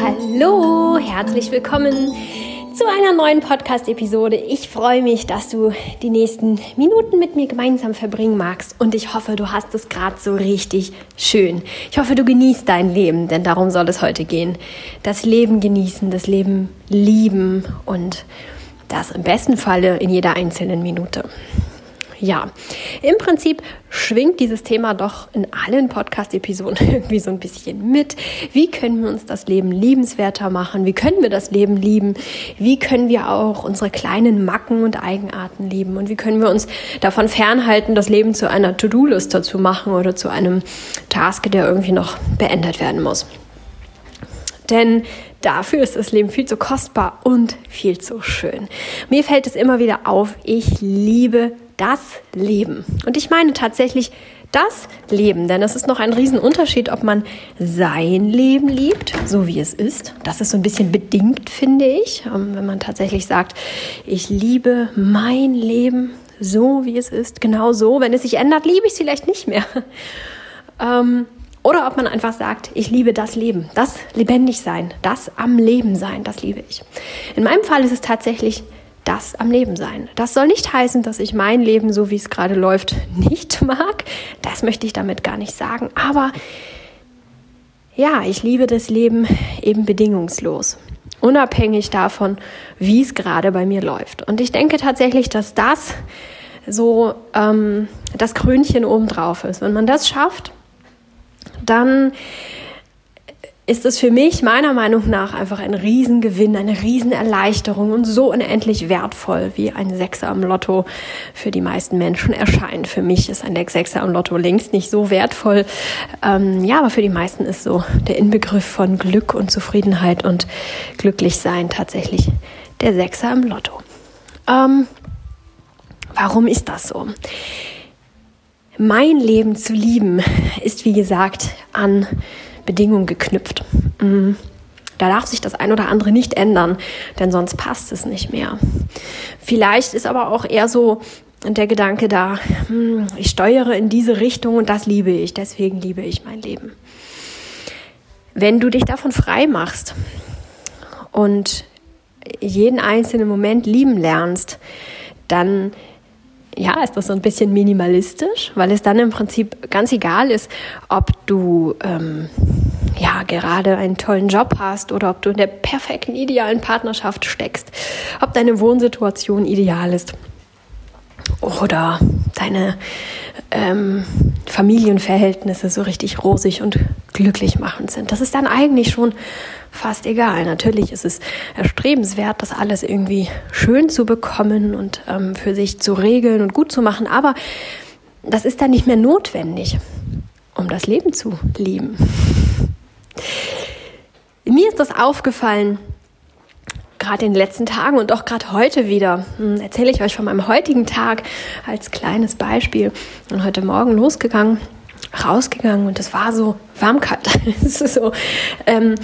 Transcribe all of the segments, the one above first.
Hallo, herzlich willkommen zu einer neuen Podcast-Episode. Ich freue mich, dass du die nächsten Minuten mit mir gemeinsam verbringen magst und ich hoffe, du hast es gerade so richtig schön. Ich hoffe, du genießt dein Leben, denn darum soll es heute gehen. Das Leben genießen, das Leben lieben und das im besten Falle in jeder einzelnen Minute. Ja, im Prinzip schwingt dieses Thema doch in allen Podcast-Episoden irgendwie so ein bisschen mit. Wie können wir uns das Leben liebenswerter machen? Wie können wir das Leben lieben? Wie können wir auch unsere kleinen Macken und Eigenarten lieben? Und wie können wir uns davon fernhalten, das Leben zu einer To-Do-Liste zu machen oder zu einem Task, der irgendwie noch beendet werden muss? Denn dafür ist das Leben viel zu kostbar und viel zu schön. Mir fällt es immer wieder auf, ich liebe das Leben. Und ich meine tatsächlich das Leben, denn es ist noch ein Riesenunterschied, ob man sein Leben liebt, so wie es ist. Das ist so ein bisschen bedingt, finde ich, ähm, wenn man tatsächlich sagt, ich liebe mein Leben so, wie es ist, genau so. Wenn es sich ändert, liebe ich es vielleicht nicht mehr. Ähm, oder ob man einfach sagt, ich liebe das Leben, das lebendig sein, das am Leben sein, das liebe ich. In meinem Fall ist es tatsächlich das am Leben sein. Das soll nicht heißen, dass ich mein Leben, so wie es gerade läuft, nicht mag. Das möchte ich damit gar nicht sagen. Aber ja, ich liebe das Leben eben bedingungslos. Unabhängig davon, wie es gerade bei mir läuft. Und ich denke tatsächlich, dass das so ähm, das Krönchen obendrauf ist. Wenn man das schafft, dann ist es für mich meiner Meinung nach einfach ein Riesengewinn, eine Riesenerleichterung und so unendlich wertvoll, wie ein Sechser am Lotto für die meisten Menschen erscheint. Für mich ist ein Sechser am Lotto längst nicht so wertvoll. Ähm, ja, aber für die meisten ist so der Inbegriff von Glück und Zufriedenheit und Glücklichsein tatsächlich der Sechser am Lotto. Ähm, warum ist das so? Mein Leben zu lieben ist, wie gesagt, an Bedingungen geknüpft. Mhm. Da darf sich das ein oder andere nicht ändern, denn sonst passt es nicht mehr. Vielleicht ist aber auch eher so der Gedanke da, hm, ich steuere in diese Richtung und das liebe ich, deswegen liebe ich mein Leben. Wenn du dich davon frei machst und jeden einzelnen Moment lieben lernst, dann ja, ist das so ein bisschen minimalistisch, weil es dann im Prinzip ganz egal ist, ob du ähm, ja gerade einen tollen Job hast oder ob du in der perfekten, idealen Partnerschaft steckst, ob deine Wohnsituation ideal ist oder deine ähm, Familienverhältnisse so richtig rosig und glücklich machend sind. Das ist dann eigentlich schon fast egal. Natürlich ist es erstrebenswert, das alles irgendwie schön zu bekommen und ähm, für sich zu regeln und gut zu machen, aber das ist dann nicht mehr notwendig, um das Leben zu lieben. Mir ist das aufgefallen, gerade in den letzten Tagen und auch gerade heute wieder. Hm, erzähle ich euch von meinem heutigen Tag als kleines Beispiel. Und heute Morgen losgegangen, rausgegangen und es war so warmkalt. es ist so, ähm,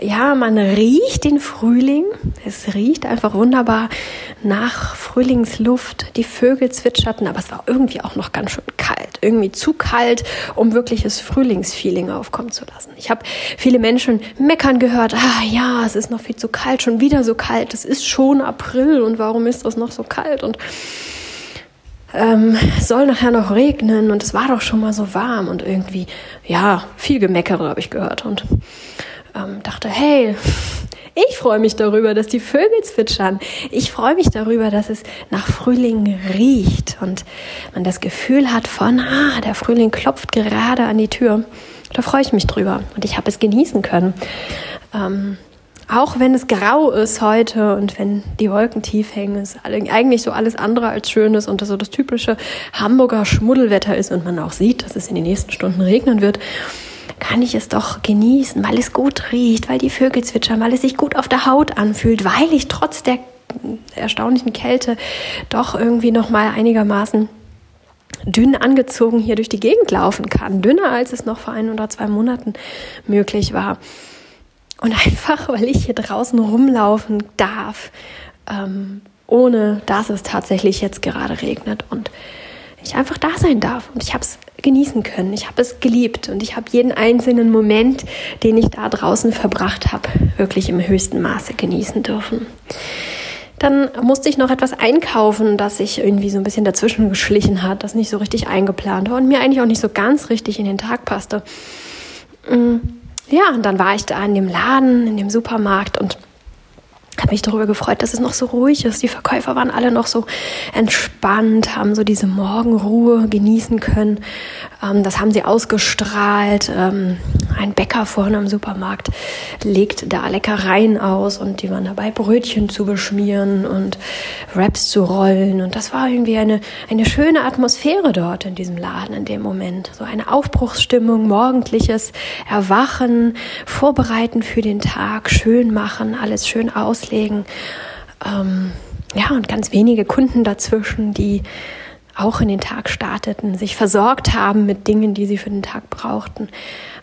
ja, man riecht den Frühling. Es riecht einfach wunderbar nach Frühlingsluft. Die Vögel zwitscherten, aber es war irgendwie auch noch ganz schön kalt. Irgendwie zu kalt, um wirkliches Frühlingsfeeling aufkommen zu lassen. Ich habe viele Menschen meckern gehört. Ah ja, es ist noch viel zu kalt, schon wieder so kalt. Es ist schon April und warum ist das noch so kalt? Und ähm, soll nachher noch regnen und es war doch schon mal so warm und irgendwie, ja, viel Gemeckere habe ich gehört. Und ähm, dachte, hey, ich freue mich darüber, dass die Vögel zwitschern. Ich freue mich darüber, dass es nach Frühling riecht und man das Gefühl hat von, ah, der Frühling klopft gerade an die Tür. Da freue ich mich drüber und ich habe es genießen können. Ähm, auch wenn es grau ist heute und wenn die Wolken tief hängen, ist eigentlich so alles andere als schön ist und das so das typische Hamburger Schmuddelwetter ist und man auch sieht, dass es in den nächsten Stunden regnen wird kann ich es doch genießen, weil es gut riecht, weil die Vögel zwitschern, weil es sich gut auf der Haut anfühlt, weil ich trotz der erstaunlichen Kälte doch irgendwie noch mal einigermaßen dünn angezogen hier durch die Gegend laufen kann, dünner als es noch vor ein oder zwei Monaten möglich war. Und einfach, weil ich hier draußen rumlaufen darf, ähm, ohne dass es tatsächlich jetzt gerade regnet und ich einfach da sein darf. Und ich habe es genießen können. Ich habe es geliebt und ich habe jeden einzelnen Moment, den ich da draußen verbracht habe, wirklich im höchsten Maße genießen dürfen. Dann musste ich noch etwas einkaufen, das sich irgendwie so ein bisschen dazwischen geschlichen hat, das nicht so richtig eingeplant war und mir eigentlich auch nicht so ganz richtig in den Tag passte. Mm, ja, und dann war ich da in dem Laden, in dem Supermarkt und habe mich darüber gefreut, dass es noch so ruhig ist. Die Verkäufer waren alle noch so entspannt, haben so diese Morgenruhe genießen können. Ähm, das haben sie ausgestrahlt. Ähm, ein Bäcker vorne am Supermarkt legt da Leckereien aus und die waren dabei, Brötchen zu beschmieren und Wraps zu rollen. Und das war irgendwie eine, eine schöne Atmosphäre dort in diesem Laden in dem Moment. So eine Aufbruchsstimmung, morgendliches Erwachen, Vorbereiten für den Tag, schön machen, alles schön auslegen. Ähm, ja, und ganz wenige Kunden dazwischen, die auch in den Tag starteten, sich versorgt haben mit Dingen, die sie für den Tag brauchten.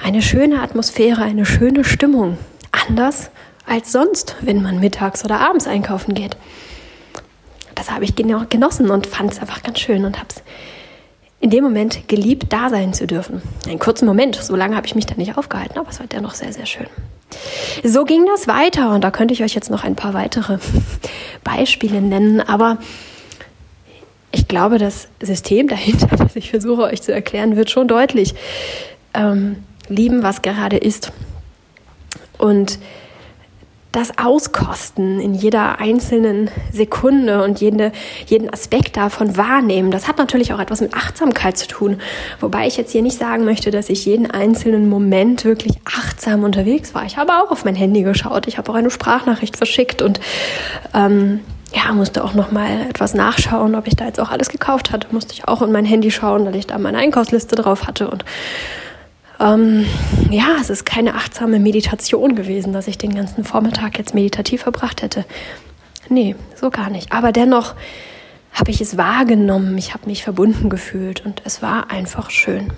Eine schöne Atmosphäre, eine schöne Stimmung. Anders als sonst, wenn man mittags oder abends einkaufen geht. Das habe ich genossen und fand es einfach ganz schön und habe es in dem Moment geliebt, da sein zu dürfen. Einen kurzen Moment, so lange habe ich mich da nicht aufgehalten, aber es war dennoch sehr, sehr schön. So ging das weiter und da könnte ich euch jetzt noch ein paar weitere Beispiele nennen, aber ich glaube, das System dahinter, was ich versuche euch zu erklären, wird schon deutlich. Ähm, lieben, was gerade ist. Und das Auskosten in jeder einzelnen Sekunde und jede, jeden Aspekt davon wahrnehmen, das hat natürlich auch etwas mit Achtsamkeit zu tun. Wobei ich jetzt hier nicht sagen möchte, dass ich jeden einzelnen Moment wirklich achtsam unterwegs war. Ich habe auch auf mein Handy geschaut, ich habe auch eine Sprachnachricht verschickt und ähm, ja, musste auch noch mal etwas nachschauen, ob ich da jetzt auch alles gekauft hatte. Musste ich auch in mein Handy schauen, weil ich da meine Einkaufsliste drauf hatte. Und ähm, ja, es ist keine achtsame Meditation gewesen, dass ich den ganzen Vormittag jetzt meditativ verbracht hätte. Nee, so gar nicht. Aber dennoch habe ich es wahrgenommen, ich habe mich verbunden gefühlt und es war einfach schön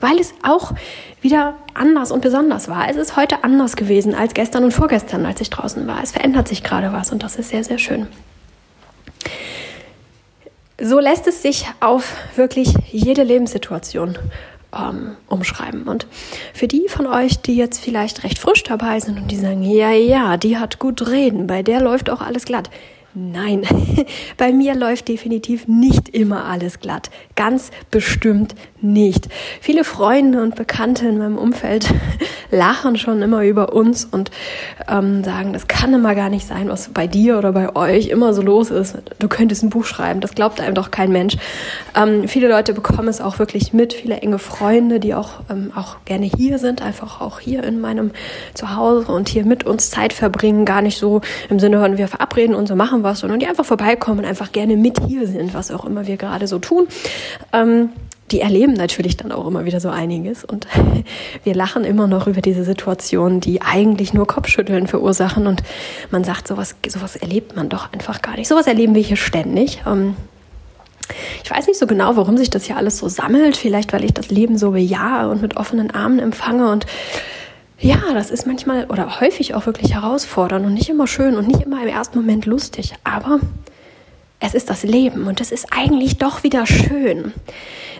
weil es auch wieder anders und besonders war. Es ist heute anders gewesen als gestern und vorgestern, als ich draußen war. Es verändert sich gerade was und das ist sehr, sehr schön. So lässt es sich auf wirklich jede Lebenssituation ähm, umschreiben. Und für die von euch, die jetzt vielleicht recht frisch dabei sind und die sagen, ja, ja, die hat gut reden, bei der läuft auch alles glatt. Nein, bei mir läuft definitiv nicht immer alles glatt. Ganz bestimmt nicht. Viele Freunde und Bekannte in meinem Umfeld lachen schon immer über uns und ähm, sagen, das kann immer gar nicht sein, was bei dir oder bei euch immer so los ist. Du könntest ein Buch schreiben, das glaubt einem doch kein Mensch. Ähm, viele Leute bekommen es auch wirklich mit, viele enge Freunde, die auch, ähm, auch gerne hier sind, einfach auch hier in meinem Zuhause und hier mit uns Zeit verbringen, gar nicht so im Sinne von, wir verabreden und so machen was, sondern die einfach vorbeikommen und einfach gerne mit hier sind, was auch immer wir gerade so tun. Ähm, die erleben natürlich dann auch immer wieder so einiges und wir lachen immer noch über diese Situationen, die eigentlich nur Kopfschütteln verursachen und man sagt, sowas, sowas erlebt man doch einfach gar nicht. Sowas erleben wir hier ständig. Ähm, ich weiß nicht so genau, warum sich das hier alles so sammelt. Vielleicht, weil ich das Leben so bejahe und mit offenen Armen empfange und ja, das ist manchmal oder häufig auch wirklich herausfordernd und nicht immer schön und nicht immer im ersten Moment lustig. Aber es ist das Leben und es ist eigentlich doch wieder schön.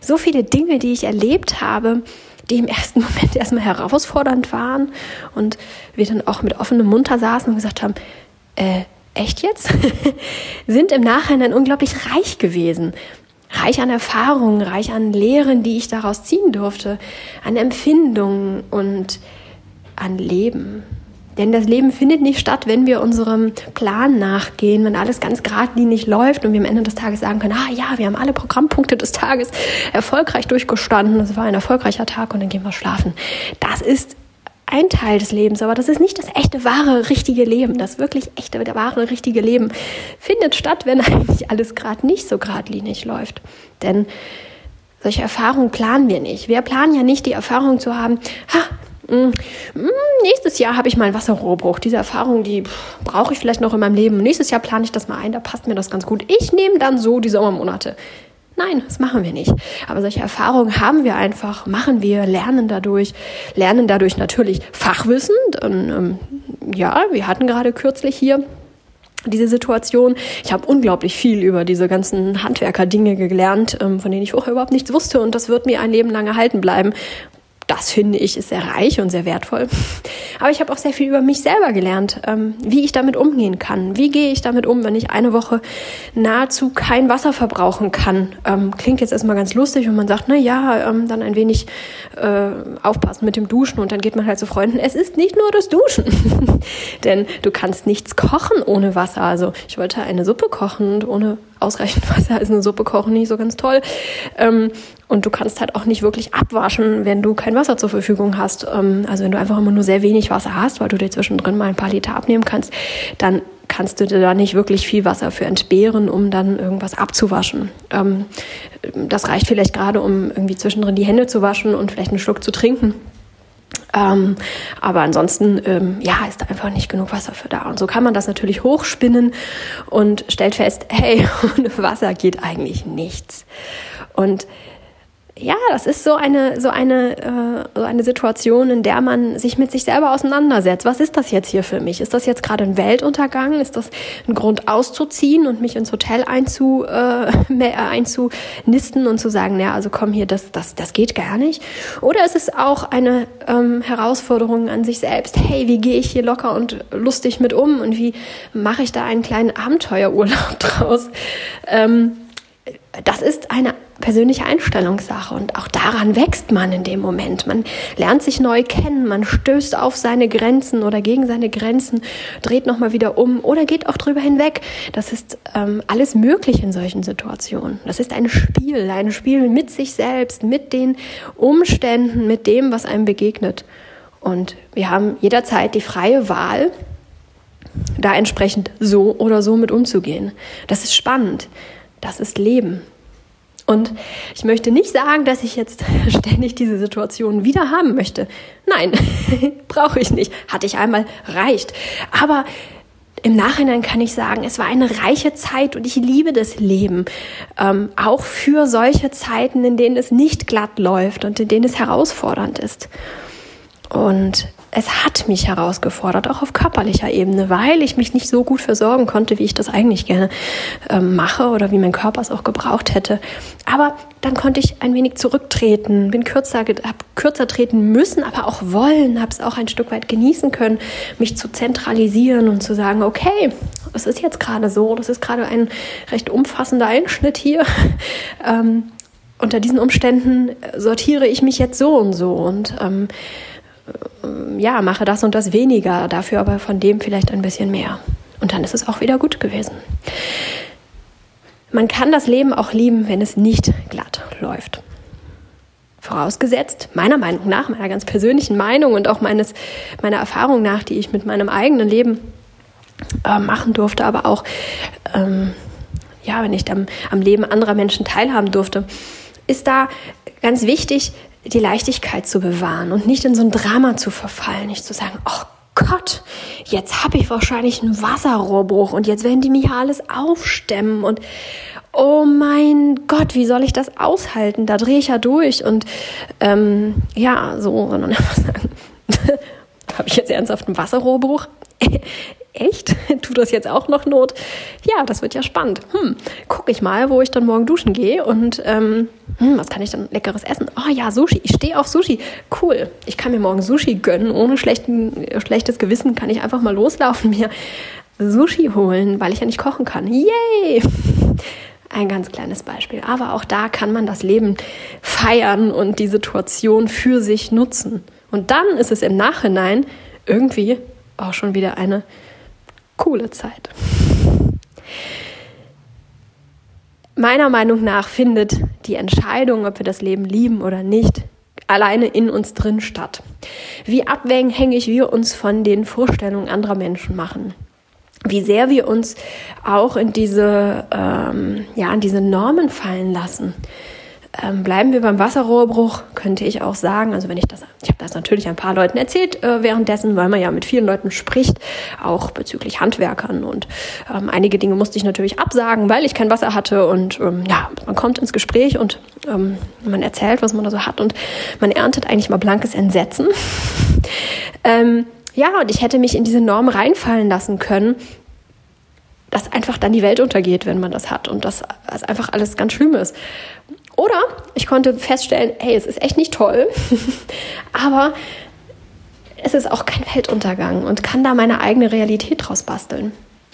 So viele Dinge, die ich erlebt habe, die im ersten Moment erstmal herausfordernd waren und wir dann auch mit offenem Mund saßen und gesagt haben, äh, echt jetzt? sind im Nachhinein unglaublich reich gewesen. Reich an Erfahrungen, reich an Lehren, die ich daraus ziehen durfte, an Empfindungen und an Leben. Denn das Leben findet nicht statt, wenn wir unserem Plan nachgehen, wenn alles ganz geradlinig läuft und wir am Ende des Tages sagen können, ah ja, wir haben alle Programmpunkte des Tages erfolgreich durchgestanden, es war ein erfolgreicher Tag und dann gehen wir schlafen. Das ist ein Teil des Lebens, aber das ist nicht das echte, wahre, richtige Leben. Das wirklich echte, wahre, richtige Leben findet statt, wenn eigentlich alles gerade nicht so geradlinig läuft. Denn solche Erfahrungen planen wir nicht. Wir planen ja nicht die Erfahrung zu haben, ha, hm, hm, nächstes Jahr habe ich mal einen Wasserrohrbruch. Diese Erfahrung, die brauche ich vielleicht noch in meinem Leben. Nächstes Jahr plane ich das mal ein, da passt mir das ganz gut. Ich nehme dann so die Sommermonate. Nein, das machen wir nicht. Aber solche Erfahrungen haben wir einfach, machen wir, lernen dadurch, lernen dadurch natürlich Fachwissen. Und, ähm, ja, wir hatten gerade kürzlich hier diese Situation. Ich habe unglaublich viel über diese ganzen Handwerker-Dinge gelernt, ähm, von denen ich vorher überhaupt nichts wusste und das wird mir ein Leben lang erhalten bleiben das finde ich ist sehr reich und sehr wertvoll. Aber ich habe auch sehr viel über mich selber gelernt, ähm, wie ich damit umgehen kann. Wie gehe ich damit um, wenn ich eine Woche nahezu kein Wasser verbrauchen kann? Ähm, klingt jetzt erstmal ganz lustig und man sagt, na ja, ähm, dann ein wenig äh, aufpassen mit dem Duschen und dann geht man halt zu Freunden. Es ist nicht nur das Duschen, denn du kannst nichts kochen ohne Wasser. Also ich wollte eine Suppe kochen und ohne ausreichend Wasser ist eine Suppe kochen nicht so ganz toll. Ähm, und du kannst halt auch nicht wirklich abwaschen, wenn du kein Wasser zur Verfügung hast. Ähm, also wenn du einfach immer nur sehr wenig Wasser hast, weil du dir zwischendrin mal ein paar Liter abnehmen kannst, dann kannst du dir da nicht wirklich viel Wasser für entbehren, um dann irgendwas abzuwaschen. Ähm, das reicht vielleicht gerade, um irgendwie zwischendrin die Hände zu waschen und vielleicht einen Schluck zu trinken. Ähm, aber ansonsten, ähm, ja, ist da einfach nicht genug Wasser für da. Und so kann man das natürlich hochspinnen und stellt fest, hey, ohne Wasser geht eigentlich nichts. Und ja, das ist so eine, so eine, äh, so eine Situation, in der man sich mit sich selber auseinandersetzt. Was ist das jetzt hier für mich? Ist das jetzt gerade ein Weltuntergang? Ist das ein Grund auszuziehen und mich ins Hotel einzu, äh, einzunisten und zu sagen, ja, also komm hier, das, das, das geht gar nicht? Oder ist es auch eine ähm, Herausforderung an sich selbst? Hey, wie gehe ich hier locker und lustig mit um und wie mache ich da einen kleinen Abenteuerurlaub draus? Ähm, das ist eine persönliche Einstellungssache und auch daran wächst man in dem Moment. Man lernt sich neu kennen, man stößt auf seine Grenzen oder gegen seine Grenzen, dreht nochmal wieder um oder geht auch drüber hinweg. Das ist ähm, alles möglich in solchen Situationen. Das ist ein Spiel, ein Spiel mit sich selbst, mit den Umständen, mit dem, was einem begegnet. Und wir haben jederzeit die freie Wahl, da entsprechend so oder so mit umzugehen. Das ist spannend. Das ist Leben. Und ich möchte nicht sagen, dass ich jetzt ständig diese Situation wieder haben möchte. Nein, brauche ich nicht. Hatte ich einmal, reicht. Aber im Nachhinein kann ich sagen, es war eine reiche Zeit und ich liebe das Leben. Ähm, auch für solche Zeiten, in denen es nicht glatt läuft und in denen es herausfordernd ist. Und es hat mich herausgefordert, auch auf körperlicher Ebene, weil ich mich nicht so gut versorgen konnte, wie ich das eigentlich gerne äh, mache oder wie mein Körper es auch gebraucht hätte. Aber dann konnte ich ein wenig zurücktreten, bin kürzer, habe kürzer treten müssen, aber auch wollen, habe es auch ein Stück weit genießen können, mich zu zentralisieren und zu sagen, okay, es ist jetzt gerade so, das ist gerade ein recht umfassender Einschnitt hier. ähm, unter diesen Umständen sortiere ich mich jetzt so und so und ähm, äh, ja, mache das und das weniger, dafür aber von dem vielleicht ein bisschen mehr. Und dann ist es auch wieder gut gewesen. Man kann das Leben auch lieben, wenn es nicht glatt läuft. Vorausgesetzt, meiner Meinung nach, meiner ganz persönlichen Meinung und auch meines, meiner Erfahrung nach, die ich mit meinem eigenen Leben äh, machen durfte, aber auch, ähm, ja, wenn ich am, am Leben anderer Menschen teilhaben durfte, ist da ganz wichtig, die Leichtigkeit zu bewahren und nicht in so ein Drama zu verfallen, nicht zu sagen, oh Gott, jetzt habe ich wahrscheinlich einen Wasserrohrbruch und jetzt werden die mich alles aufstemmen und oh mein Gott, wie soll ich das aushalten? Da drehe ich ja durch und ähm, ja, so, sondern einfach sagen, habe ich jetzt ernsthaft einen Wasserrohrbruch? echt? Tut das jetzt auch noch Not? Ja, das wird ja spannend. Hm, guck ich mal, wo ich dann morgen duschen gehe und ähm, hm, was kann ich dann leckeres essen? Oh ja, Sushi. Ich stehe auf Sushi. Cool. Ich kann mir morgen Sushi gönnen. Ohne schlechten, schlechtes Gewissen kann ich einfach mal loslaufen, mir Sushi holen, weil ich ja nicht kochen kann. Yay! Ein ganz kleines Beispiel. Aber auch da kann man das Leben feiern und die Situation für sich nutzen. Und dann ist es im Nachhinein irgendwie auch schon wieder eine coole Zeit. Meiner Meinung nach findet die Entscheidung, ob wir das Leben lieben oder nicht, alleine in uns drin statt. Wie abhängig wir uns von den Vorstellungen anderer Menschen machen. Wie sehr wir uns auch in diese, ähm, ja, in diese Normen fallen lassen. Ähm, bleiben wir beim Wasserrohrbruch, könnte ich auch sagen. Also wenn ich das, ich habe das natürlich ein paar Leuten erzählt äh, währenddessen, weil man ja mit vielen Leuten spricht, auch bezüglich Handwerkern und ähm, einige Dinge musste ich natürlich absagen, weil ich kein Wasser hatte und ähm, ja, man kommt ins Gespräch und ähm, man erzählt, was man da so hat und man erntet eigentlich mal blankes Entsetzen. ähm, ja, und ich hätte mich in diese Norm reinfallen lassen können dass einfach dann die Welt untergeht, wenn man das hat und dass das einfach alles ganz schlimm ist. Oder ich konnte feststellen, hey, es ist echt nicht toll, aber es ist auch kein Weltuntergang und kann da meine eigene Realität draus basteln.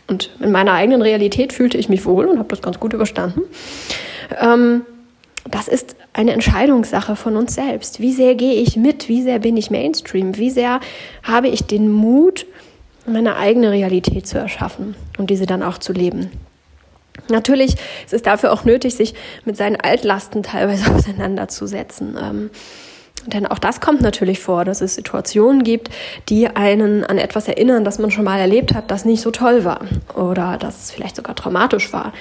Und in meiner eigenen Realität fühlte ich mich wohl und habe das ganz gut überstanden. Ähm, das ist eine Entscheidungssache von uns selbst. Wie sehr gehe ich mit? Wie sehr bin ich Mainstream? Wie sehr habe ich den Mut, meine eigene Realität zu erschaffen und diese dann auch zu leben? Natürlich ist es dafür auch nötig, sich mit seinen Altlasten teilweise auseinanderzusetzen. Ähm, denn auch das kommt natürlich vor, dass es Situationen gibt, die einen an etwas erinnern, das man schon mal erlebt hat, das nicht so toll war oder das vielleicht sogar traumatisch war.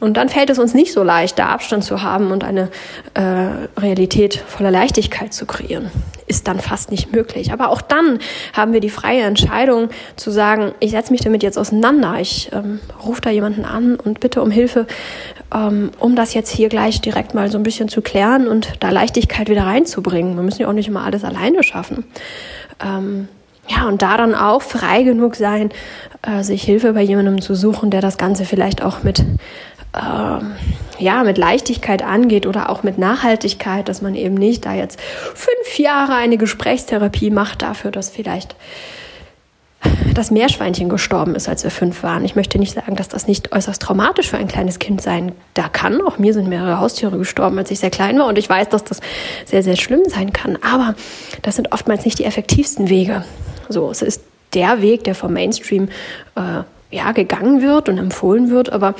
Und dann fällt es uns nicht so leicht, da Abstand zu haben und eine äh, Realität voller Leichtigkeit zu kreieren. Ist dann fast nicht möglich. Aber auch dann haben wir die freie Entscheidung zu sagen, ich setze mich damit jetzt auseinander. Ich ähm, rufe da jemanden an und bitte um Hilfe, ähm, um das jetzt hier gleich direkt mal so ein bisschen zu klären und da Leichtigkeit wieder reinzubringen. Wir müssen ja auch nicht immer alles alleine schaffen. Ähm, ja, und da dann auch frei genug sein, äh, sich Hilfe bei jemandem zu suchen, der das Ganze vielleicht auch mit ähm, ja, mit Leichtigkeit angeht oder auch mit Nachhaltigkeit, dass man eben nicht da jetzt fünf Jahre eine Gesprächstherapie macht dafür, dass vielleicht das Meerschweinchen gestorben ist, als wir fünf waren. Ich möchte nicht sagen, dass das nicht äußerst traumatisch für ein kleines Kind sein da kann. Auch mir sind mehrere Haustiere gestorben, als ich sehr klein war. Und ich weiß, dass das sehr, sehr schlimm sein kann. Aber das sind oftmals nicht die effektivsten Wege. So, es ist der Weg, der vom Mainstream äh, ja, gegangen wird und empfohlen wird. Aber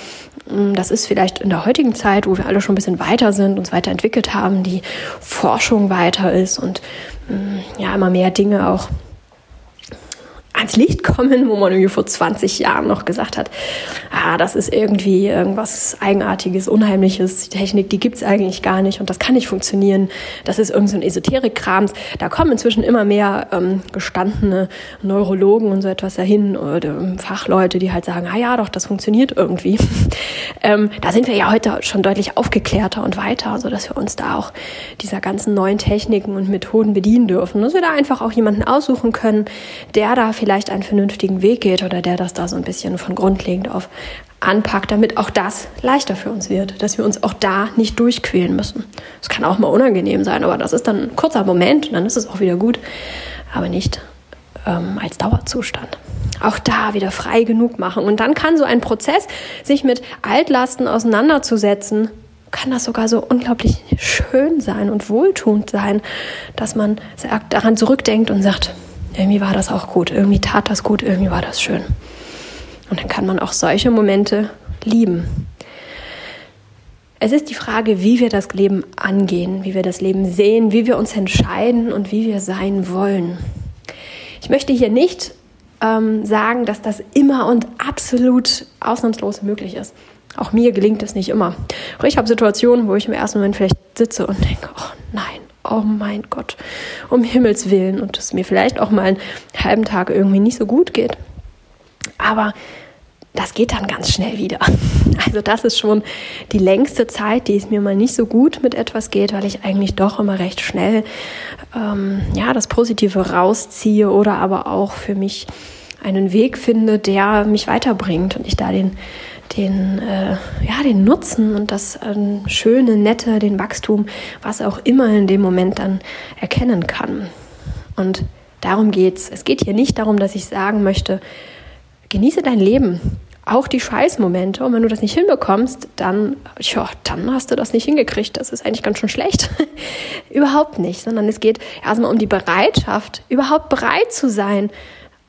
mh, mm, das ist vielleicht in der heutigen Zeit, wo wir alle schon ein bisschen weiter sind, uns weiterentwickelt haben, die Forschung weiter ist und mh, mm, ja, immer mehr Dinge auch ans Licht kommen, wo man irgendwie vor 20 Jahren noch gesagt hat, ah, das ist irgendwie irgendwas Eigenartiges, Unheimliches, die Technik, die gibt's eigentlich gar nicht und das kann nicht funktionieren. Das ist irgend so ein Esoterik-Krams. Da kommen inzwischen immer mehr ähm, gestandene Neurologen und so etwas dahin oder ähm, Fachleute, die halt sagen, ah ja, doch, das funktioniert irgendwie. ähm, da sind wir ja heute schon deutlich aufgeklärter und weiter, so dass wir uns da auch dieser ganzen neuen Techniken und Methoden bedienen dürfen. Dass wir da einfach auch jemanden aussuchen können, der da vielleicht vielleicht einen vernünftigen Weg geht oder der das da so ein bisschen von grundlegend auf anpackt, damit auch das leichter für uns wird, dass wir uns auch da nicht durchquälen müssen. Es kann auch mal unangenehm sein, aber das ist dann ein kurzer Moment und dann ist es auch wieder gut, aber nicht ähm, als Dauerzustand. Auch da wieder frei genug machen. Und dann kann so ein Prozess, sich mit Altlasten auseinanderzusetzen, kann das sogar so unglaublich schön sein und wohltuend sein, dass man daran zurückdenkt und sagt, irgendwie war das auch gut, irgendwie tat das gut, irgendwie war das schön. Und dann kann man auch solche Momente lieben. Es ist die Frage, wie wir das Leben angehen, wie wir das Leben sehen, wie wir uns entscheiden und wie wir sein wollen. Ich möchte hier nicht ähm, sagen, dass das immer und absolut ausnahmslos möglich ist. Auch mir gelingt es nicht immer. Auch ich habe Situationen, wo ich im ersten Moment vielleicht sitze und denke, oh nein, oh mein Gott, um Himmels Willen und es mir vielleicht auch mal einen halben Tag irgendwie nicht so gut geht. Aber das geht dann ganz schnell wieder. Also das ist schon die längste Zeit, die es mir mal nicht so gut mit etwas geht, weil ich eigentlich doch immer recht schnell ähm, ja das Positive rausziehe oder aber auch für mich einen Weg finde, der mich weiterbringt und ich da den den, äh, ja, den Nutzen und das äh, Schöne, Nette, den Wachstum, was auch immer in dem Moment dann erkennen kann. Und darum geht's. Es geht hier nicht darum, dass ich sagen möchte, genieße dein Leben, auch die Scheißmomente. Und wenn du das nicht hinbekommst, dann, ja, dann hast du das nicht hingekriegt. Das ist eigentlich ganz schön schlecht. überhaupt nicht, sondern es geht erstmal um die Bereitschaft, überhaupt bereit zu sein,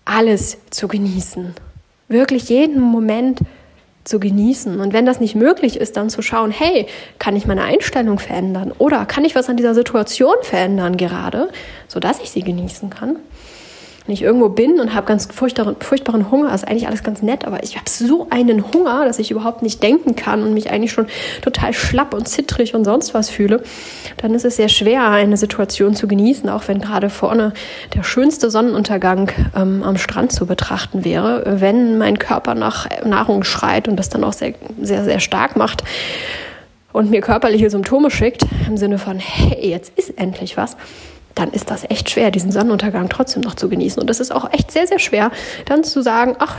alles zu genießen. Wirklich jeden Moment zu genießen. Und wenn das nicht möglich ist, dann zu schauen, hey, kann ich meine Einstellung verändern oder kann ich was an dieser Situation verändern gerade, sodass ich sie genießen kann wenn ich irgendwo bin und habe ganz furchtbaren, furchtbaren Hunger, ist eigentlich alles ganz nett, aber ich habe so einen Hunger, dass ich überhaupt nicht denken kann und mich eigentlich schon total schlapp und zittrig und sonst was fühle, dann ist es sehr schwer, eine Situation zu genießen, auch wenn gerade vorne der schönste Sonnenuntergang ähm, am Strand zu betrachten wäre, wenn mein Körper nach Nahrung schreit und das dann auch sehr, sehr, sehr stark macht und mir körperliche Symptome schickt, im Sinne von, hey, jetzt ist endlich was dann ist das echt schwer, diesen Sonnenuntergang trotzdem noch zu genießen. Und das ist auch echt sehr, sehr schwer, dann zu sagen, ach,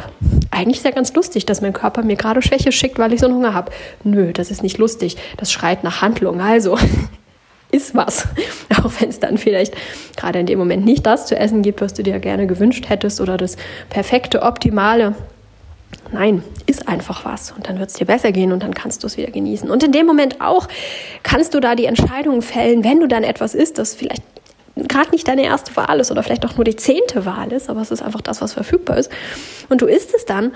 eigentlich ist ja ganz lustig, dass mein Körper mir gerade Schwäche schickt, weil ich so einen Hunger habe. Nö, das ist nicht lustig. Das schreit nach Handlung. Also ist was. Auch wenn es dann vielleicht gerade in dem Moment nicht das zu essen gibt, was du dir gerne gewünscht hättest oder das perfekte, optimale. Nein, ist einfach was und dann wird es dir besser gehen und dann kannst du es wieder genießen. Und in dem Moment auch kannst du da die Entscheidung fällen, wenn du dann etwas isst, das vielleicht gerade nicht deine erste Wahl ist oder vielleicht auch nur die zehnte Wahl ist, aber es ist einfach das, was verfügbar ist. Und du isst es dann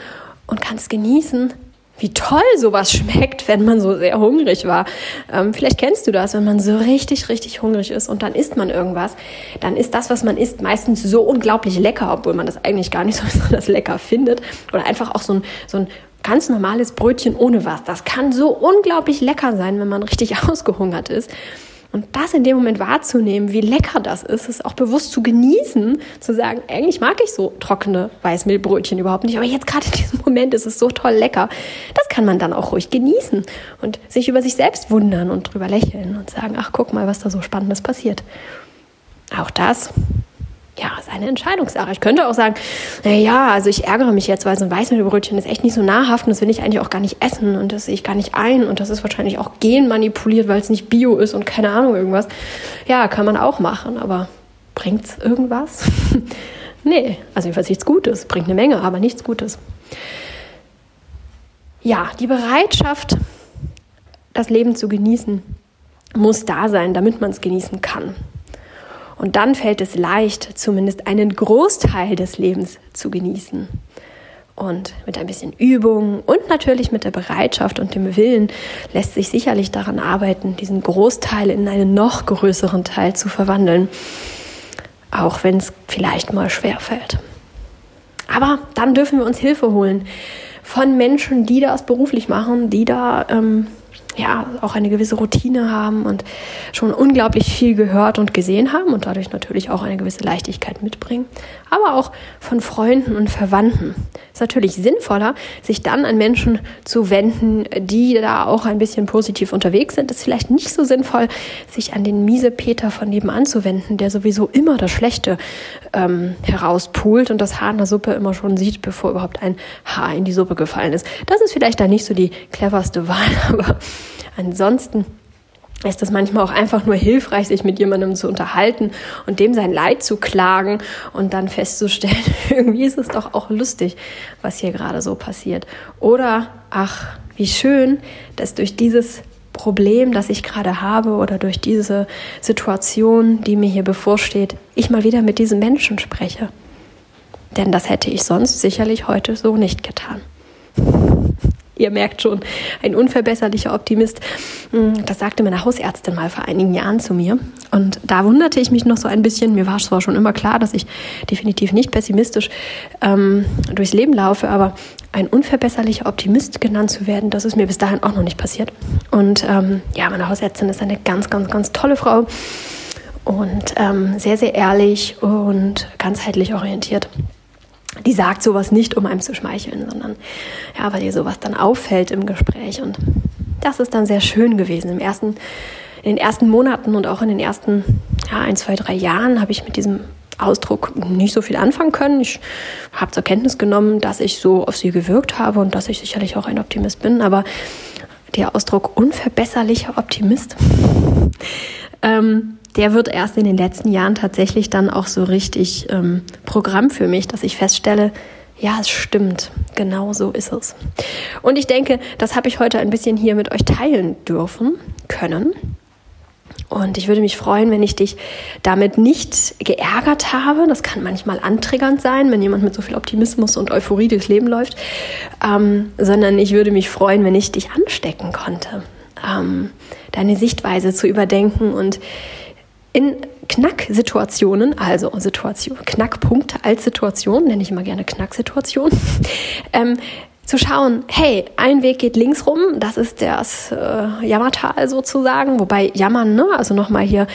und kannst genießen, wie toll sowas schmeckt, wenn man so sehr hungrig war. Ähm, vielleicht kennst du das, wenn man so richtig, richtig hungrig ist und dann isst man irgendwas, dann ist das, was man isst, meistens so unglaublich lecker, obwohl man das eigentlich gar nicht so besonders lecker findet. Oder einfach auch so ein, so ein ganz normales Brötchen ohne was. Das kann so unglaublich lecker sein, wenn man richtig ausgehungert ist. Und das in dem Moment wahrzunehmen, wie lecker das ist, es auch bewusst zu genießen, zu sagen, eigentlich mag ich so trockene Weißmehlbrötchen überhaupt nicht, aber jetzt gerade in diesem Moment ist es so toll lecker. Das kann man dann auch ruhig genießen und sich über sich selbst wundern und drüber lächeln und sagen, ach guck mal, was da so Spannendes passiert. Auch das ja, ist eine Entscheidungssache. Ich könnte auch sagen, ja, also ich ärgere mich jetzt, weil so ein Weißmehlbrötchen ist echt nicht so nahrhaft und das will ich eigentlich auch gar nicht essen und das sehe ich gar nicht ein und das ist wahrscheinlich auch genmanipuliert, weil es nicht bio ist und keine Ahnung irgendwas. Ja, kann man auch machen, aber bringt's irgendwas? nee, also jedenfalls nichts Gutes. Bringt eine Menge, aber nichts Gutes. Ja, die Bereitschaft, das Leben zu genießen, muss da sein, damit man es genießen kann. Und dann fällt es leicht, zumindest einen Großteil des Lebens zu genießen. Und mit ein bisschen Übung und natürlich mit der Bereitschaft und dem Willen lässt sich sicherlich daran arbeiten, diesen Großteil in einen noch größeren Teil zu verwandeln, auch wenn es vielleicht mal schwer fällt. Aber dann dürfen wir uns Hilfe holen von Menschen, die das beruflich machen, die da ähm, ja, auch eine gewisse Routine haben und schon unglaublich viel gehört und gesehen haben und dadurch natürlich auch eine gewisse Leichtigkeit mitbringen, aber auch von Freunden und Verwandten. Ist natürlich sinnvoller, sich dann an Menschen zu wenden, die da auch ein bisschen positiv unterwegs sind. Es ist vielleicht nicht so sinnvoll, sich an den miese Peter von nebenan zu wenden, der sowieso immer das Schlechte ähm, herauspult und das Haar in der Suppe immer schon sieht, bevor überhaupt ein Haar in die Suppe gefallen ist. Das ist vielleicht dann nicht so die cleverste Wahl, aber Ansonsten ist es manchmal auch einfach nur hilfreich, sich mit jemandem zu unterhalten und dem sein Leid zu klagen und dann festzustellen, irgendwie ist es doch auch lustig, was hier gerade so passiert. Oder, ach, wie schön, dass durch dieses Problem, das ich gerade habe oder durch diese Situation, die mir hier bevorsteht, ich mal wieder mit diesem Menschen spreche. Denn das hätte ich sonst sicherlich heute so nicht getan. Ihr merkt schon, ein unverbesserlicher Optimist. Hm, das sagte meine Hausärztin mal vor einigen Jahren zu mir. Und da wunderte ich mich noch so ein bisschen. Mir war zwar schon immer klar, dass ich definitiv nicht pessimistisch ähm, durchs Leben laufe, aber ein unverbesserlicher Optimist genannt zu werden, das ist mir bis dahin auch noch nicht passiert. Und ähm, ja, meine Hausärztin ist eine ganz, ganz, ganz tolle Frau und ähm, sehr, sehr ehrlich und ganzheitlich orientiert die sagt sowas nicht, um einem zu schmeicheln, sondern ja, weil ihr sowas dann auffällt im Gespräch. Und das ist dann sehr schön gewesen. Im ersten, in den ersten Monaten und auch in den ersten ja, ein, zwei, drei Jahren habe ich mit diesem Ausdruck nicht so viel anfangen können. Ich habe zur Kenntnis genommen, dass ich so auf sie gewirkt habe und dass ich sicherlich auch ein Optimist bin, aber der Ausdruck unverbesserlicher Optimist, ähm, der wird erst in den letzten Jahren tatsächlich dann auch so richtig ähm, Programm für mich, dass ich feststelle, ja, es stimmt, genau so ist es. Und ich denke, das habe ich heute ein bisschen hier mit euch teilen dürfen, können. Und ich würde mich freuen, wenn ich dich damit nicht geärgert habe. Das kann manchmal antriggernd sein, wenn jemand mit so viel Optimismus und Euphorie durchs Leben läuft. Ähm, sondern ich würde mich freuen, wenn ich dich anstecken konnte, ähm, deine Sichtweise zu überdenken und in Knacksituationen, also Situation, Knackpunkte als Situation, nenne ich immer gerne Knacksituation, ähm, zu schauen, hey, ein Weg geht links rum, das ist das äh, Jammertal sozusagen, wobei Jammern, ne, also nochmal hier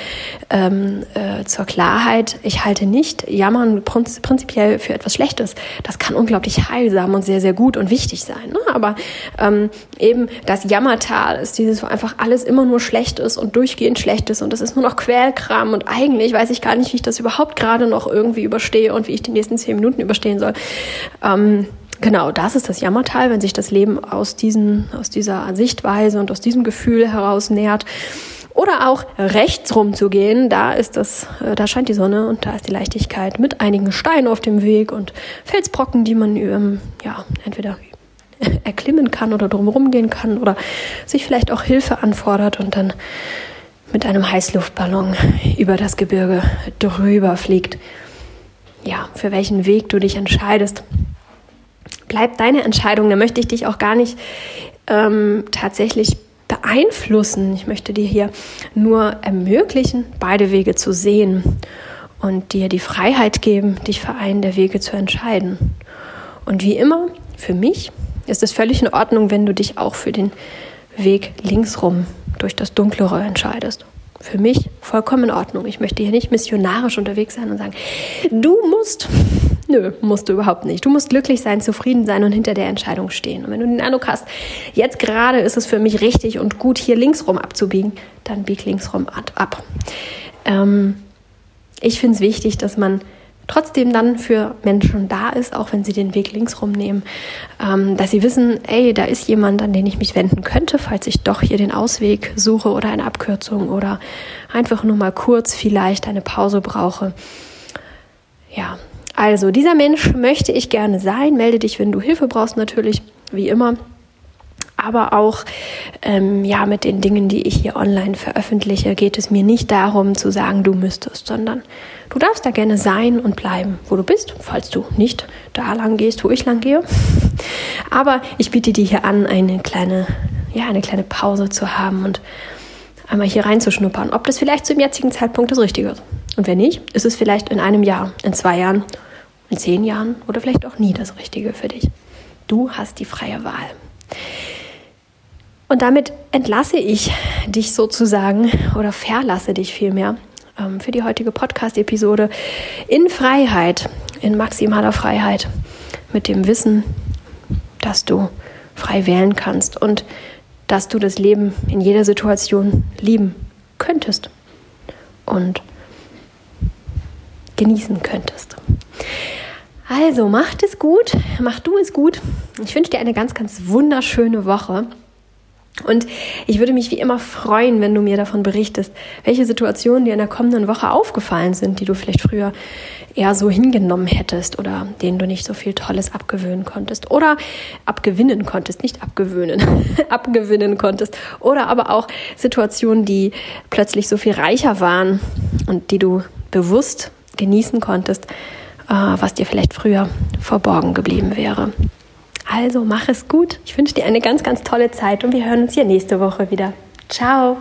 ähm, äh, zur Klarheit, ich halte nicht Jammern prinz prinzipiell für etwas Schlechtes. Das kann unglaublich heilsam und sehr, sehr gut und wichtig sein. Ne? Aber ähm, eben das Jammertal ist dieses, wo einfach alles immer nur schlecht ist und durchgehend schlecht ist und das ist nur noch Quälkram und eigentlich weiß ich gar nicht, wie ich das überhaupt gerade noch irgendwie überstehe und wie ich die nächsten zehn Minuten überstehen soll. Ähm, Genau, das ist das Jammertal, wenn sich das Leben aus, diesen, aus dieser Sichtweise und aus diesem Gefühl heraus nähert. Oder auch rechts rumzugehen, da ist das, äh, da scheint die Sonne und da ist die Leichtigkeit mit einigen Steinen auf dem Weg und Felsbrocken, die man ähm, ja entweder erklimmen kann oder drumherum gehen kann oder sich vielleicht auch Hilfe anfordert und dann mit einem Heißluftballon über das Gebirge drüber fliegt. Ja, für welchen Weg du dich entscheidest, bleibt deine Entscheidung. Da möchte ich dich auch gar nicht ähm, tatsächlich beeinflussen. Ich möchte dir hier nur ermöglichen, beide Wege zu sehen und dir die Freiheit geben, dich für einen der Wege zu entscheiden. Und wie immer, für mich ist es völlig in Ordnung, wenn du dich auch für den Weg linksrum durch das Dunklere entscheidest. Für mich vollkommen in Ordnung. Ich möchte hier nicht missionarisch unterwegs sein und sagen, du musst Nö, musst du überhaupt nicht. Du musst glücklich sein, zufrieden sein und hinter der Entscheidung stehen. Und wenn du den Eindruck hast, jetzt gerade ist es für mich richtig und gut, hier linksrum abzubiegen, dann bieg linksrum ab. Ähm, ich finde es wichtig, dass man trotzdem dann für Menschen da ist, auch wenn sie den Weg linksrum nehmen, ähm, dass sie wissen, ey, da ist jemand, an den ich mich wenden könnte, falls ich doch hier den Ausweg suche oder eine Abkürzung oder einfach nur mal kurz vielleicht eine Pause brauche. Ja, also, dieser Mensch möchte ich gerne sein. Melde dich, wenn du Hilfe brauchst, natürlich, wie immer. Aber auch ähm, ja, mit den Dingen, die ich hier online veröffentliche, geht es mir nicht darum zu sagen, du müsstest, sondern du darfst da gerne sein und bleiben, wo du bist, falls du nicht da lang gehst, wo ich lang gehe. Aber ich biete dir hier an, eine kleine, ja, eine kleine Pause zu haben und einmal hier reinzuschnuppern, ob das vielleicht zum jetzigen Zeitpunkt das Richtige ist. Und wenn nicht, ist es vielleicht in einem Jahr, in zwei Jahren in zehn Jahren oder vielleicht auch nie das Richtige für dich. Du hast die freie Wahl. Und damit entlasse ich dich sozusagen oder verlasse dich vielmehr ähm, für die heutige Podcast-Episode in Freiheit, in maximaler Freiheit, mit dem Wissen, dass du frei wählen kannst und dass du das Leben in jeder Situation lieben könntest und genießen könntest. Also, macht es gut, mach du es gut. Ich wünsche dir eine ganz, ganz wunderschöne Woche. Und ich würde mich wie immer freuen, wenn du mir davon berichtest, welche Situationen dir in der kommenden Woche aufgefallen sind, die du vielleicht früher eher so hingenommen hättest oder denen du nicht so viel Tolles abgewöhnen konntest oder abgewinnen konntest, nicht abgewöhnen, abgewinnen konntest oder aber auch Situationen, die plötzlich so viel reicher waren und die du bewusst genießen konntest was dir vielleicht früher verborgen geblieben wäre. Also mach es gut. Ich wünsche dir eine ganz, ganz tolle Zeit und wir hören uns hier nächste Woche wieder. Ciao.